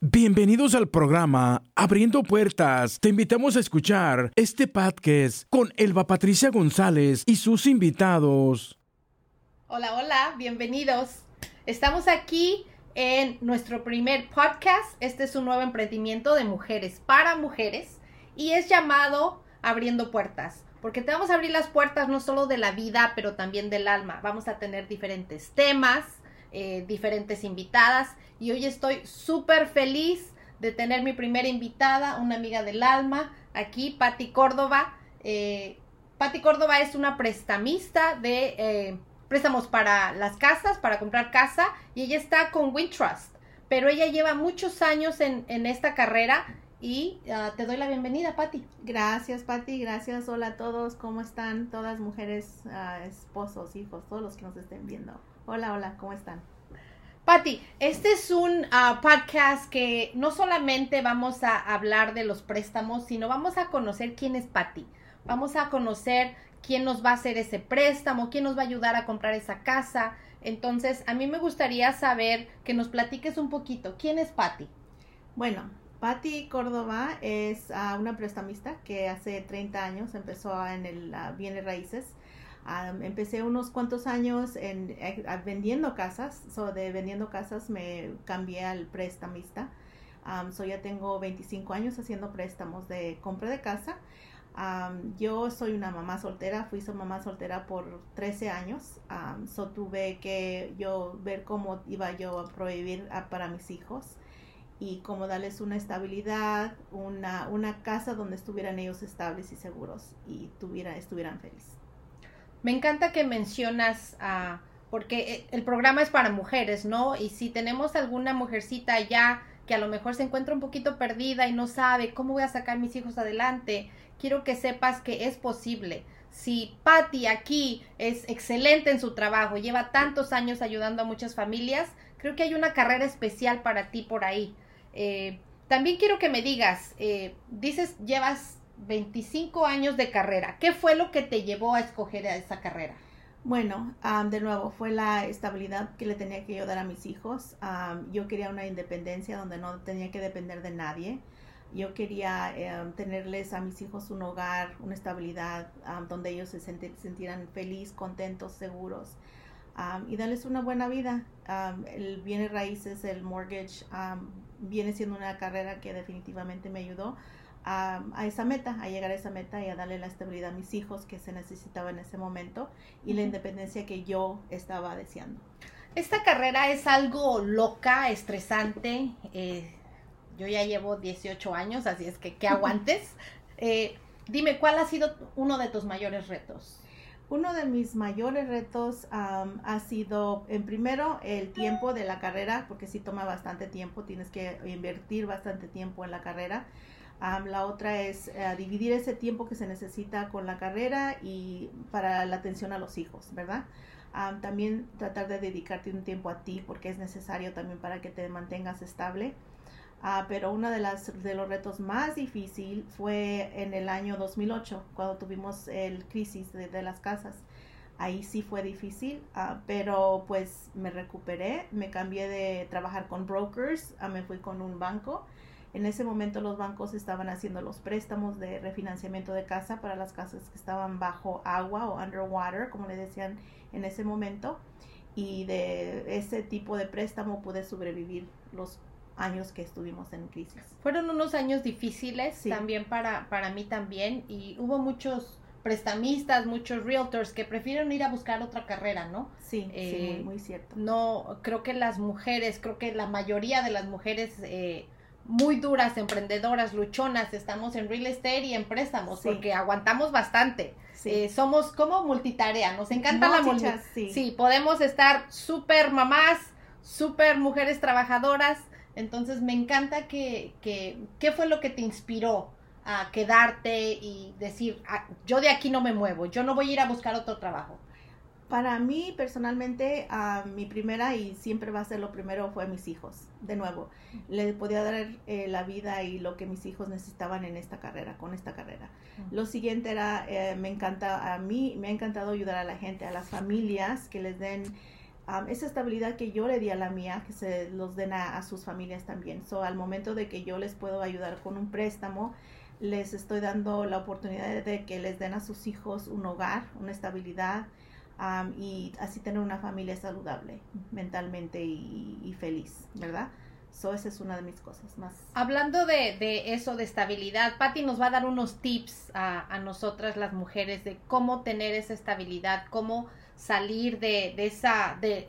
Bienvenidos al programa Abriendo Puertas. Te invitamos a escuchar este podcast con Elba Patricia González y sus invitados. Hola, hola, bienvenidos. Estamos aquí en nuestro primer podcast. Este es un nuevo emprendimiento de mujeres para mujeres y es llamado Abriendo Puertas. Porque te vamos a abrir las puertas no solo de la vida, pero también del alma. Vamos a tener diferentes temas, eh, diferentes invitadas y hoy estoy súper feliz de tener mi primera invitada, una amiga del alma, aquí, Patti Córdoba. Eh, Patti Córdoba es una prestamista de eh, préstamos para las casas, para comprar casa, y ella está con Wintrust, pero ella lleva muchos años en, esta carrera y uh, te doy la bienvenida, Patti. Gracias, Patti. Gracias. Hola a todos. ¿Cómo están? Todas mujeres, uh, esposos, hijos, todos los que nos estén viendo. Hola, hola. ¿Cómo están? Patti, este es un uh, podcast que no solamente vamos a hablar de los préstamos, sino vamos a conocer quién es Patti. Vamos a conocer quién nos va a hacer ese préstamo, quién nos va a ayudar a comprar esa casa. Entonces, a mí me gustaría saber que nos platiques un poquito. ¿Quién es Patti? Bueno, Patti Córdoba es uh, una prestamista que hace 30 años empezó en el uh, bienes raíces. Um, empecé unos cuantos años en, eh, vendiendo casas, so de vendiendo casas me cambié al prestamista. Um, ya tengo 25 años haciendo préstamos de compra de casa. Yo soy una mamá soltera, fui su mamá soltera por 13 años, um, tuve que yo ver cómo iba yo a prohibir para mis hijos y cómo darles una estabilidad, una, una casa donde estuvieran ellos estables y seguros y tuviera, estuvieran felices. Me encanta que mencionas a... porque el programa es para mujeres, ¿no? Y si tenemos alguna mujercita ya que a lo mejor se encuentra un poquito perdida y no sabe cómo voy a sacar mis hijos adelante, quiero que sepas que es posible. Si Patty aquí es excelente en su trabajo, lleva tantos años ayudando a muchas familias, creo que hay una carrera especial para ti por ahí. Eh, también quiero que me digas, eh, dices, llevas 25 años de carrera. ¿Qué fue lo que te llevó a escoger a esa carrera? Bueno, um, de nuevo, fue la estabilidad que le tenía que yo dar a mis hijos. Um, yo quería una independencia donde no tenía que depender de nadie. Yo quería um, tenerles a mis hijos un hogar, una estabilidad donde ellos se sintieran felices, contentos, seguros y darles una buena vida. el bienes raíces, el mortgage, viene siendo una carrera que definitivamente me ayudó a, a, esa meta, a llegar a esa meta y a darle la estabilidad a mis hijos que se necesitaba en ese momento y la independencia que yo estaba deseando. Esta carrera es algo loca, estresante. Eh, yo ya llevo 18 años, así es que que aguantes. Eh, dime, ¿cuál ha sido uno de tus mayores retos? Uno de mis mayores retos um, ha sido, en primero, el tiempo de la carrera, porque sí toma bastante tiempo, tienes que invertir bastante tiempo en la carrera la otra es eh, dividir ese tiempo que se necesita con la carrera y para la atención a los hijos, ¿verdad? también tratar de dedicarte un tiempo a ti porque es necesario también para que te mantengas estable. Uh, pero uno de, las, de los retos más difícil fue en el año 2008, cuando tuvimos el crisis de, las casas. Ahí sí fue difícil, uh, pero pues me recuperé, me cambié de trabajar con brokers, uh, me fui con un banco en ese momento los bancos estaban haciendo los préstamos de refinanciamiento de casa para las casas que estaban bajo agua o underwater, como le decían en ese momento. Y de ese tipo de préstamo pude sobrevivir los años que estuvimos en crisis. Fueron unos años difíciles también para, para mí también y hubo muchos prestamistas, muchos realtors que prefieren ir a buscar otra carrera, ¿no? Sí, sí muy, muy, cierto. No, creo que las mujeres, creo que la mayoría de las mujeres eh, muy duras, emprendedoras, luchonas, estamos en real estate y en préstamos, porque aguantamos bastante. Eh, somos como multitarea, nos encanta la multitarea. Sí. sí. podemos estar súper mamás, súper mujeres trabajadoras, entonces me encanta que, que, ¿qué fue lo que te inspiró a quedarte y decir, ah, yo de aquí no me muevo, yo no voy a ir a buscar otro trabajo? Para mí personalmente, uh, mi primera y siempre va a ser lo primero fue mis hijos. De nuevo, les podía dar eh, la vida y lo que mis hijos necesitaban en esta carrera, con esta carrera. Lo siguiente era, eh, me encanta, a mí me ha encantado ayudar a la gente, a las familias que les den esa estabilidad que yo le di a la mía, que se los den a, sus familias también. So, al momento de que yo les puedo ayudar con un préstamo, les estoy dando la oportunidad de que les den a sus hijos un hogar, una estabilidad y así tener una familia saludable mentalmente y, feliz, ¿verdad? So, esa es una de mis cosas más. Hablando de, de eso, de estabilidad, Patti nos va a dar unos tips a, a, nosotras las mujeres de cómo tener esa estabilidad, cómo salir de, de esa, de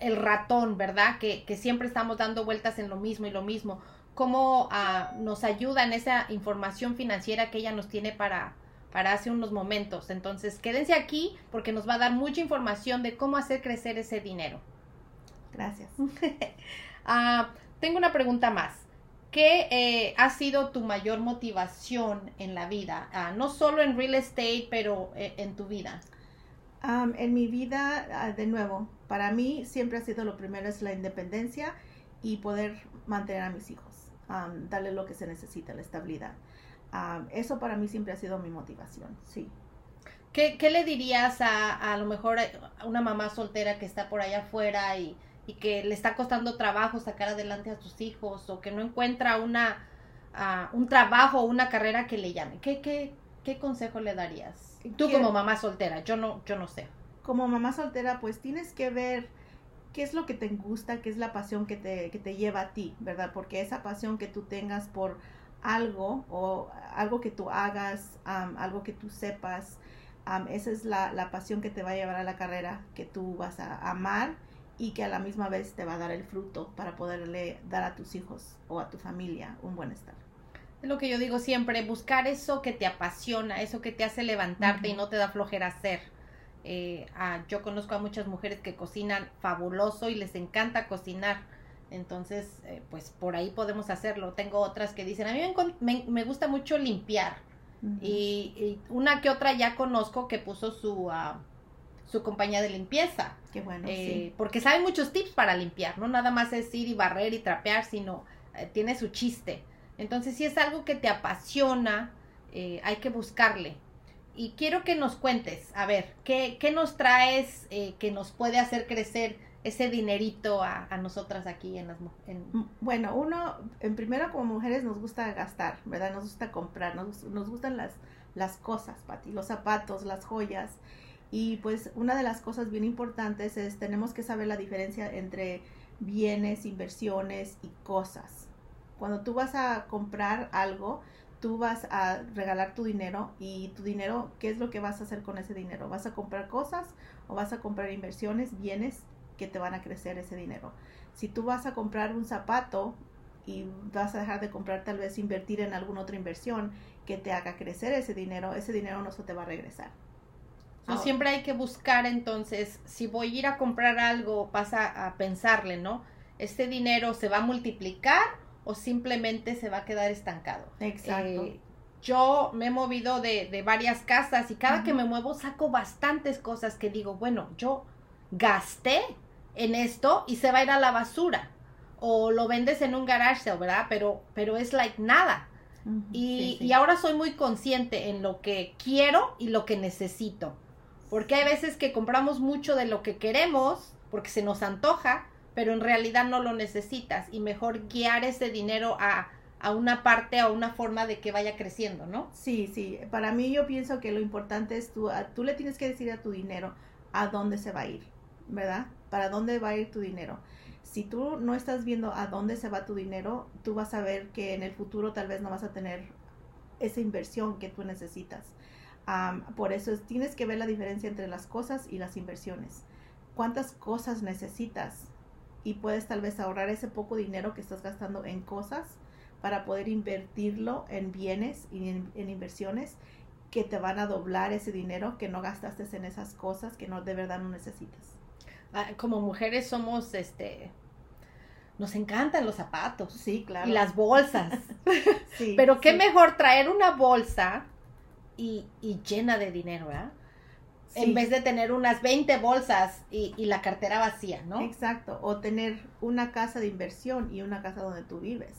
el ratón, ¿verdad? Que, que, siempre estamos dando vueltas en lo mismo y lo mismo. Cómo ah, nos ayuda en esa información financiera que ella nos tiene para, para hace unos momentos. Entonces, quédense aquí porque nos va a dar mucha información de cómo hacer crecer ese dinero. Gracias. Ah, tengo una pregunta más. ¿Qué eh, ha sido tu mayor motivación en la vida? Ah, no solo en real estate, pero eh, en tu vida. en mi vida, ah, de nuevo, para mí siempre ha sido lo primero es la independencia y poder mantener a mis hijos, darle lo que se necesita, la estabilidad. Eso para mí siempre ha sido mi motivación, sí. ¿Qué, qué le dirías a, a lo mejor a una mamá soltera que está por allá afuera y, y que le está costando trabajo sacar adelante a sus hijos o que no encuentra una, uh, un trabajo o una carrera que le llame. ¿Qué, qué, qué consejo le darías? Tú como mamá soltera, yo no, yo no sé. Como mamá soltera, pues tienes que ver qué es lo que te gusta, qué es la pasión que te, que te lleva a ti, ¿verdad? Porque esa pasión que tú tengas por algo o algo que tú hagas, algo que tú sepas, esa es la, la, pasión que te va a llevar a la carrera que tú vas a amar y que a la misma vez te va a dar el fruto para poderle dar a tus hijos o a tu familia un buen estar. Es lo que yo digo siempre, buscar eso que te apasiona, eso que te hace levantarte y no te da flojera hacer. Eh, ah, yo conozco a muchas mujeres que cocinan fabuloso y les encanta cocinar. Entonces, eh, pues por ahí podemos hacerlo. Tengo otras que dicen, a mí me, me gusta mucho limpiar. y, una que otra ya conozco que puso su, ah, su compañía de limpieza. Qué bueno. Eh, porque sabe muchos tips para limpiar, no nada más es ir y barrer y trapear, sino eh, tiene su chiste. Entonces, si es algo que te apasiona, eh, hay que buscarle. Y quiero que nos cuentes, a ver, ¿qué, qué nos traes que nos puede hacer crecer ese dinerito a, a nosotras aquí en las mujeres? Bueno, uno, en primero como mujeres nos gusta gastar, ¿verdad? Nos gusta comprar, nos, nos gustan las, las cosas, Pati, los zapatos, las joyas. Y pues una de las cosas bien importantes es tenemos que saber la diferencia entre bienes, inversiones y cosas. Cuando tú vas a comprar algo, tú vas a regalar tu dinero y tu dinero, ¿qué es lo que vas a hacer con ese dinero? ¿Vas a comprar cosas o vas a comprar inversiones, bienes que te van a crecer ese dinero? Si tú vas a comprar un zapato y vas a dejar de comprar, tal vez invertir en alguna otra inversión que te haga crecer ese dinero, ese dinero no se te va a regresar. Siempre hay que buscar entonces, si voy a ir a comprar algo, pasa a pensarle, ¿no? ¿Este dinero se va a multiplicar o simplemente se va a quedar estancado? Exacto. Eh, yo me he movido de, de varias casas y cada que me muevo saco bastantes cosas que digo, bueno, yo gasté en esto y se va a ir a la basura. O lo vendes en un garage ¿verdad? Pero, pero es like nada. y, y ahora soy muy consciente en lo que quiero y lo que necesito. Porque hay veces que compramos mucho de lo que queremos porque se nos antoja, pero en realidad no lo necesitas y mejor guiar ese dinero a, a una parte, a una forma de que vaya creciendo, ¿no? Sí, sí. Para mí yo pienso que lo importante es tú, tú le tienes que decir a tu dinero a dónde se va a ir, ¿verdad? Para dónde va a ir tu dinero. Si tú no estás viendo a dónde se va tu dinero, tú vas a ver que en el futuro tal vez no vas a tener esa inversión que tú necesitas por eso tienes que ver la diferencia entre las cosas y las inversiones. ¿Cuántas cosas necesitas? Y puedes tal vez ahorrar ese poco dinero que estás gastando en cosas para poder invertirlo en bienes y en, inversiones que te van a doblar ese dinero que no gastaste en esas cosas que no de verdad no necesitas. Ah, como mujeres somos este nos encantan los zapatos. Sí, claro. Y las bolsas. sí, Pero qué mejor traer una bolsa y, llena de dinero, ¿verdad? En vez de tener unas 20 bolsas y, la cartera vacía, ¿no? Exacto, o tener una casa de inversión y una casa donde tú vives,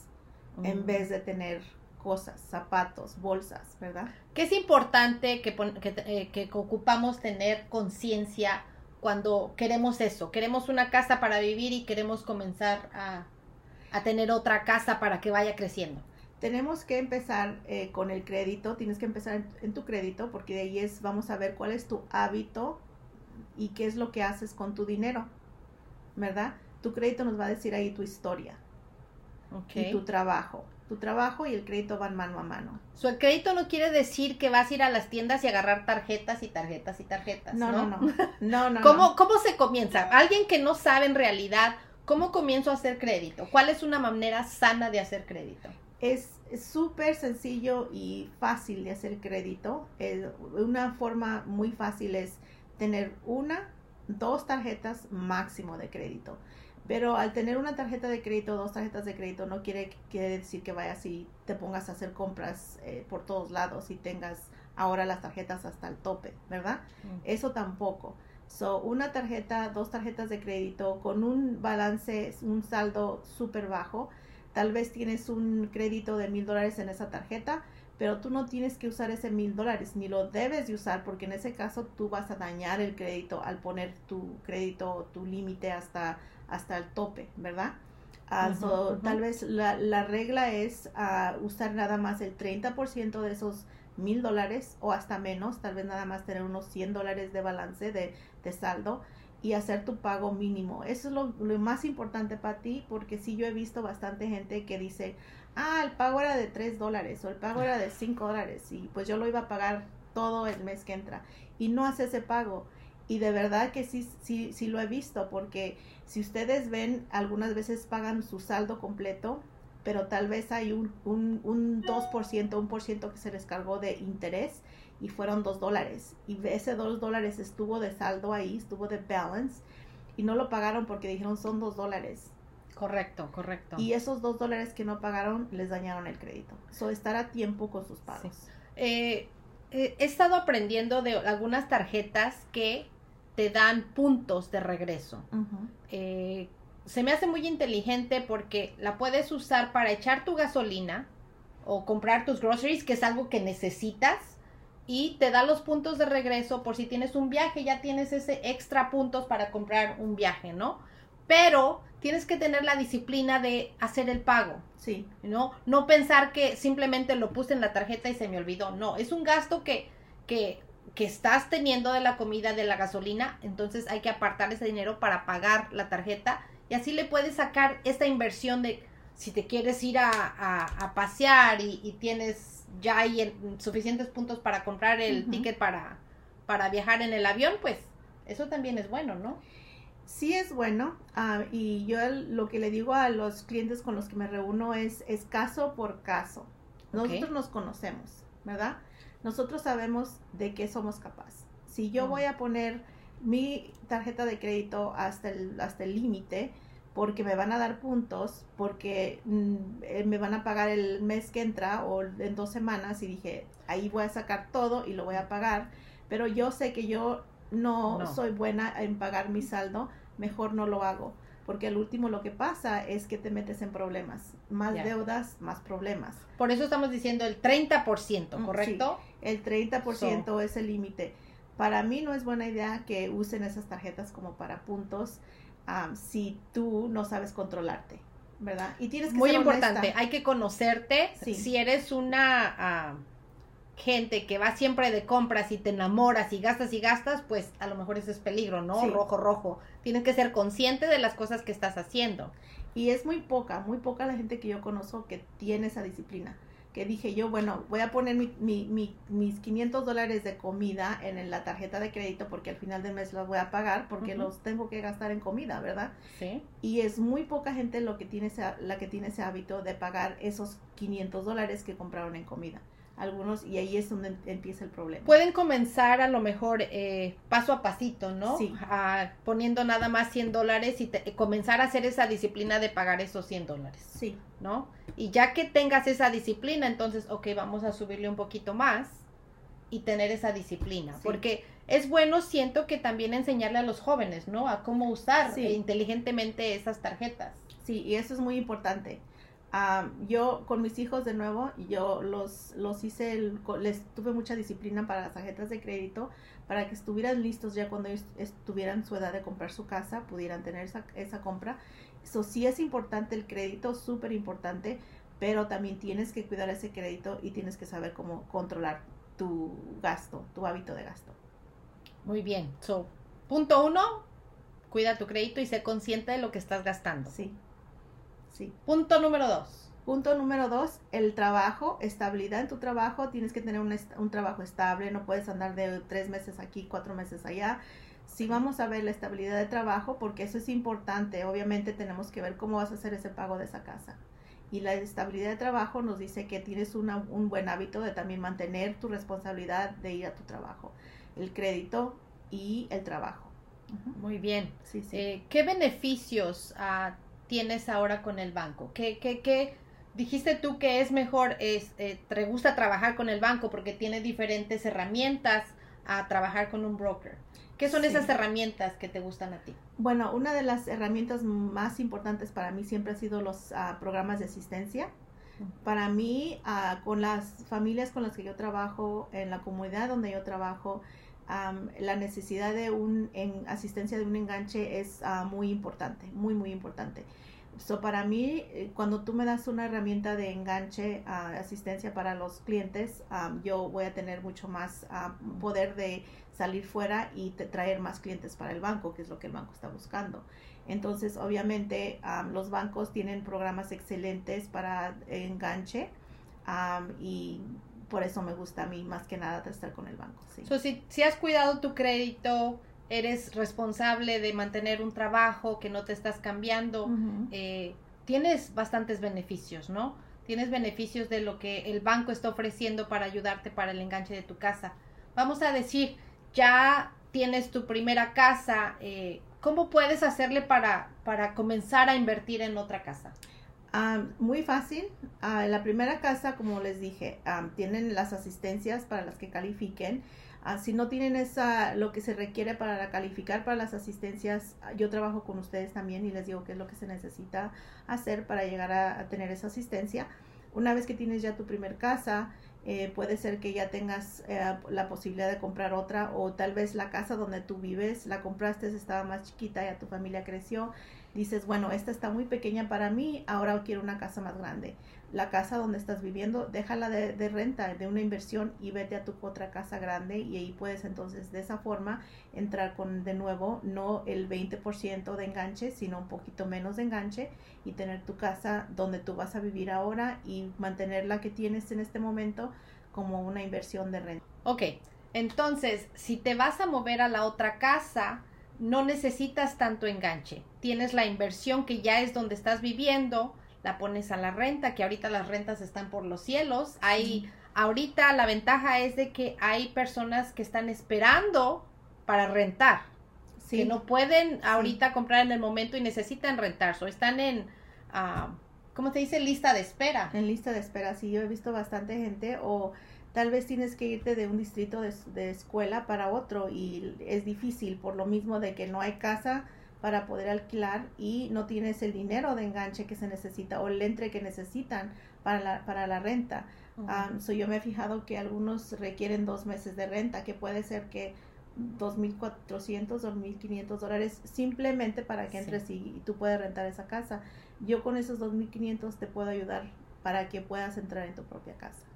en mm. vez de tener cosas, zapatos, bolsas, ¿verdad? Que es importante que, que, eh, que ocupamos tener conciencia cuando queremos eso, queremos una casa para vivir y queremos comenzar a, a tener otra casa para que vaya creciendo? Tenemos que empezar eh, con el crédito, tienes que empezar en, en, tu crédito porque de ahí es, vamos a ver cuál es tu hábito y qué es lo que haces con tu dinero, ¿verdad? Tu crédito nos va a decir ahí tu historia Okay. y tu trabajo. Tu trabajo y el crédito van mano a mano. El crédito no quiere decir que vas a ir a las tiendas y agarrar tarjetas y tarjetas y tarjetas. No, No, no, no, no. ¿Cómo. ¿Cómo se comienza? Alguien que no sabe en realidad cómo comienzo a hacer crédito. ¿Cuál es una manera sana de hacer crédito? Es es súper sencillo y fácil de hacer crédito. Eh, una forma muy fácil es tener una, dos tarjetas máximo de crédito. Pero al tener una tarjeta de crédito, dos tarjetas de crédito, no quiere, quiere decir que vayas y te pongas a hacer compras eh, por todos lados y tengas ahora las tarjetas hasta el tope, ¿verdad? Eso tampoco. So, una tarjeta, dos tarjetas de crédito con un balance, un saldo súper bajo. Tal vez tienes un crédito de mil dólares en esa tarjeta, pero tú no tienes que usar ese mil dólares, ni lo debes de usar, porque en ese caso tú vas a dañar el crédito al poner tu crédito, tu límite hasta, hasta el tope, ¿verdad? Ah, so. Tal vez la, la regla es ah, usar nada más el 30% de esos mil dólares o hasta menos, tal vez nada más tener unos 100 dólares de balance de, de saldo y hacer tu pago mínimo. Eso es lo, lo más importante para ti porque sí yo he visto bastante gente que dice, ah, el pago era de 3 dólares o el pago era de 5 dólares y pues yo lo iba a pagar todo el mes que entra y no hace ese pago. Y de verdad que sí, sí, sí lo he visto porque si ustedes ven, algunas veces pagan su saldo completo, pero tal vez hay un, un, un 2%, un por ciento que se les cargó de interés y fueron 2 dólares. Y ese 2 dólares estuvo de saldo ahí, estuvo de balance y no lo pagaron porque dijeron son 2 dólares. Correcto, correcto. Y esos 2 dólares que no pagaron les dañaron el crédito. So, estar a tiempo con sus pagos. Eh, eh, he estado aprendiendo de algunas tarjetas que te dan puntos de regreso. Eh, se me hace muy inteligente porque la puedes usar para echar tu gasolina o comprar tus groceries, que es algo que necesitas, y te da los puntos de regreso por si tienes un viaje, ya tienes ese extra puntos para comprar un viaje, ¿no? Pero tienes que tener la disciplina de hacer el pago. Sí, ¿no? No pensar que simplemente lo puse en la tarjeta y se me olvidó. No, es un gasto que, que, que estás teniendo de la comida, de la gasolina, entonces hay que apartar ese dinero para pagar la tarjeta y así le puedes sacar esta inversión de si te quieres ir a, a, a pasear y, y tienes ya ahí el- suficientes puntos para comprar el ticket para, para viajar en el avión, pues eso también es bueno, ¿no? Sí es bueno. ah, y yo el- lo que le digo a los clientes con los que me reúno es, es caso por caso. Nosotros nos conocemos, ¿verdad? Nosotros sabemos de qué somos capaces. Si yo Mm. voy a poner mi tarjeta de crédito hasta el hasta el límite porque me van a dar puntos, porque mm, eh, me van a pagar el mes que entra o en dos semanas y dije, ahí voy a sacar todo y lo voy a pagar, pero yo sé que yo no, No. soy buena en pagar mi saldo, mejor no lo hago, porque al último lo que pasa es que te metes en problemas, más deudas, más problemas. Por eso estamos diciendo el 30%, Mm, ¿correcto? El 30% es el límite. Para mí no es buena idea que usen esas tarjetas como para puntos am, si tú no sabes controlarte, ¿verdad? Y tienes que Muy ser importante, honesta. hay que conocerte. Sí. Si eres una gente que va siempre de compras y te enamoras y gastas y gastas, pues a lo mejor eso es peligro, ¿no? Sí. Rojo, rojo. Tienes que ser consciente de las cosas que estás haciendo. Y es muy poca, muy poca la gente que yo conozco que tiene esa disciplina. Que dije yo, bueno, voy a poner mi, mi- mi- mis 500 dólares de comida en la tarjeta de crédito porque al final del mes los voy a pagar porque los tengo que gastar en comida, ¿verdad? Sí. Y es muy poca gente lo que tiene ese, la que tiene ese hábito de pagar esos 500 dólares que compraron en comida. Algunos, y ahí es donde em- empieza el problema. Pueden comenzar a lo mejor eh, paso a pasito, ¿no? Sí. Ah, poniendo nada más 100 dólares y te- comenzar a hacer esa disciplina de pagar esos 100 dólares. Sí, ¿no? Y ya que tengas esa disciplina, entonces, ok, vamos a subirle un poquito más y tener esa disciplina. Sí. Porque es bueno, siento que también enseñarle a los jóvenes, ¿no? A cómo usar Sí. inteligentemente esas tarjetas. sí, y eso es muy importante. Ah, yo con mis hijos de nuevo, yo los, los hice, el- les tuve mucha disciplina para las tarjetas de crédito, para que estuvieran listos ya cuando ellos estuvieran su edad de comprar su casa, pudieran tener esa, esa compra. Eso sí es importante el crédito, súper importante, pero también tienes que cuidar ese crédito y tienes que saber cómo controlar tu gasto, tu hábito de gasto. Muy bien. So, punto uno, cuida tu crédito y sé consciente de lo que estás gastando. Sí, sí. Punto número dos. Punto número dos, el trabajo, estabilidad en tu trabajo. Tienes que tener un, un trabajo estable, no puedes andar de tres meses aquí, cuatro meses allá. Sí vamos a ver la estabilidad de trabajo porque eso es importante. Obviamente tenemos que ver cómo vas a hacer ese pago de esa casa. Y la estabilidad de trabajo nos dice que tienes una- un buen hábito de también mantener tu responsabilidad de ir a tu trabajo. El crédito y el trabajo. Muy bien. Sí, sí. Eh, ¿Qué beneficios ah, tienes ahora con el banco? ¿Qué, qué, qué dijiste tú que es mejor, es, eh, te gusta trabajar con el banco porque tiene diferentes herramientas a trabajar con un broker? ¿Qué son Sí. esas herramientas que te gustan a ti? Bueno, una de las herramientas más importantes para mí siempre ha sido los ah, programas de asistencia. Para mí, ah, con las familias con las que yo trabajo, en la comunidad donde yo trabajo, am, la necesidad de un en, asistencia de un enganche es ah, muy importante, muy, muy importante. So, para mí, eh, cuando tú me das una herramienta de enganche, ah, asistencia para los clientes, am, yo voy a tener mucho más ah, poder de salir fuera y traer más clientes para el banco, que es lo que el banco está buscando. Entonces, obviamente, am, los bancos tienen programas excelentes para enganche am, y por eso me gusta a mí más que nada de estar con el banco. Sí. So, si, si has cuidado tu crédito, eres responsable de mantener un trabajo, que no te estás cambiando, eh, tienes bastantes beneficios, ¿no? Tienes beneficios de lo que el banco está ofreciendo para ayudarte para el enganche de tu casa. Vamos a decir, ya tienes tu primera casa, eh, ¿cómo puedes hacerle para, para comenzar a invertir en otra casa? Am, muy fácil. Ah, la primera casa, como les dije, am, tienen las asistencias para las que califiquen. Ah, si no tienen esa, lo que se requiere para calificar para las asistencias, ah, yo trabajo con ustedes también y les digo qué es lo que se necesita hacer para llegar a, a tener esa asistencia. Una vez que tienes ya tu primer casa, eh, puede ser que ya tengas eh, la posibilidad de comprar otra o tal vez la casa donde tú vives, la compraste, estaba más chiquita, ya tu familia creció dices, bueno, esta está muy pequeña para mí, ahora quiero una casa más grande. La casa donde estás viviendo, déjala de, renta, de una inversión y vete a tu otra casa grande y ahí puedes entonces de esa forma entrar con de nuevo no el 20% de enganche, sino un poquito menos de enganche y tener tu casa donde tú vas a vivir ahora y mantener la que tienes en este momento como una inversión de renta. Ok, entonces, si te vas a mover a la otra casa, no necesitas tanto enganche. Tienes la inversión que ya es donde estás viviendo, la pones a la renta, que ahorita las rentas están por los cielos. Hay, ahorita la ventaja es de que hay personas que están esperando para rentar, que no pueden ahorita comprar en el momento y necesitan rentar, o están en, ah, ¿cómo se dice? Lista de espera. En lista de espera, sí, yo he visto bastante gente o tal vez tienes que irte de un distrito de, de escuela para otro y es difícil por lo mismo de que no hay casa para poder alquilar y no tienes el dinero de enganche que se necesita o el entre que necesitan para la, para la renta. Um, so yo me he fijado que algunos requieren dos meses de renta, que puede ser que 2.400 o 1.500 dólares simplemente para que Sí. entres y, y tú puedas rentar esa casa. Yo con esos 2.500 te puedo ayudar para que puedas entrar en tu propia casa.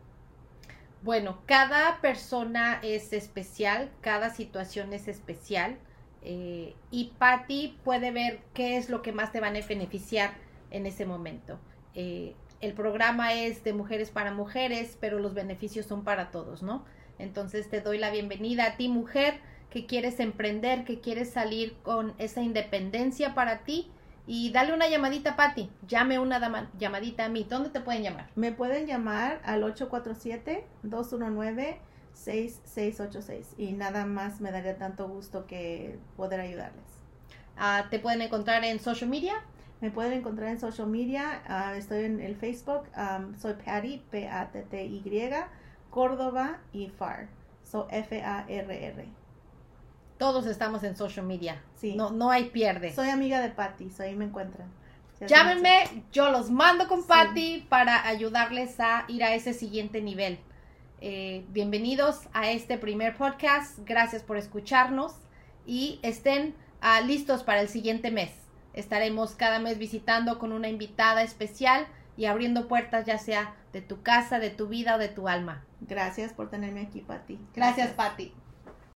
Bueno, cada persona es especial, cada situación es especial eh, y Patty puede ver qué es lo que más te van a beneficiar en ese momento. Eh, el programa es de mujeres para mujeres, pero los beneficios son para todos, ¿no? Entonces te doy la bienvenida a ti, mujer, que quieres emprender, que quieres salir con esa independencia para ti. Y dale una llamadita a Patty, llame una dama- llamadita a mí. ¿Dónde te pueden llamar? Me pueden llamar al 847-219-6686 y nada más me daría tanto gusto que poder ayudarles. Ah, te pueden encontrar en social media. Me pueden encontrar en social media, ah, estoy en el Facebook, um, soy Patty, P-A-T-T-Y, Córdoba y FAR, so F-A-R-R. Todos estamos en social media. Sí. No, no hay pierde. Soy amiga de Patty, so ahí me encuentran. Llámenme, yo los mando con Patty para ayudarles a ir a ese siguiente nivel. Eh, bienvenidos a este primer podcast. Gracias por escucharnos y estén ah, listos para el siguiente mes. Estaremos cada mes visitando con una invitada especial y abriendo puertas ya sea de tu casa, de tu vida o de tu alma. Gracias por tenerme aquí, Patti. Gracias, Gracias. Patti.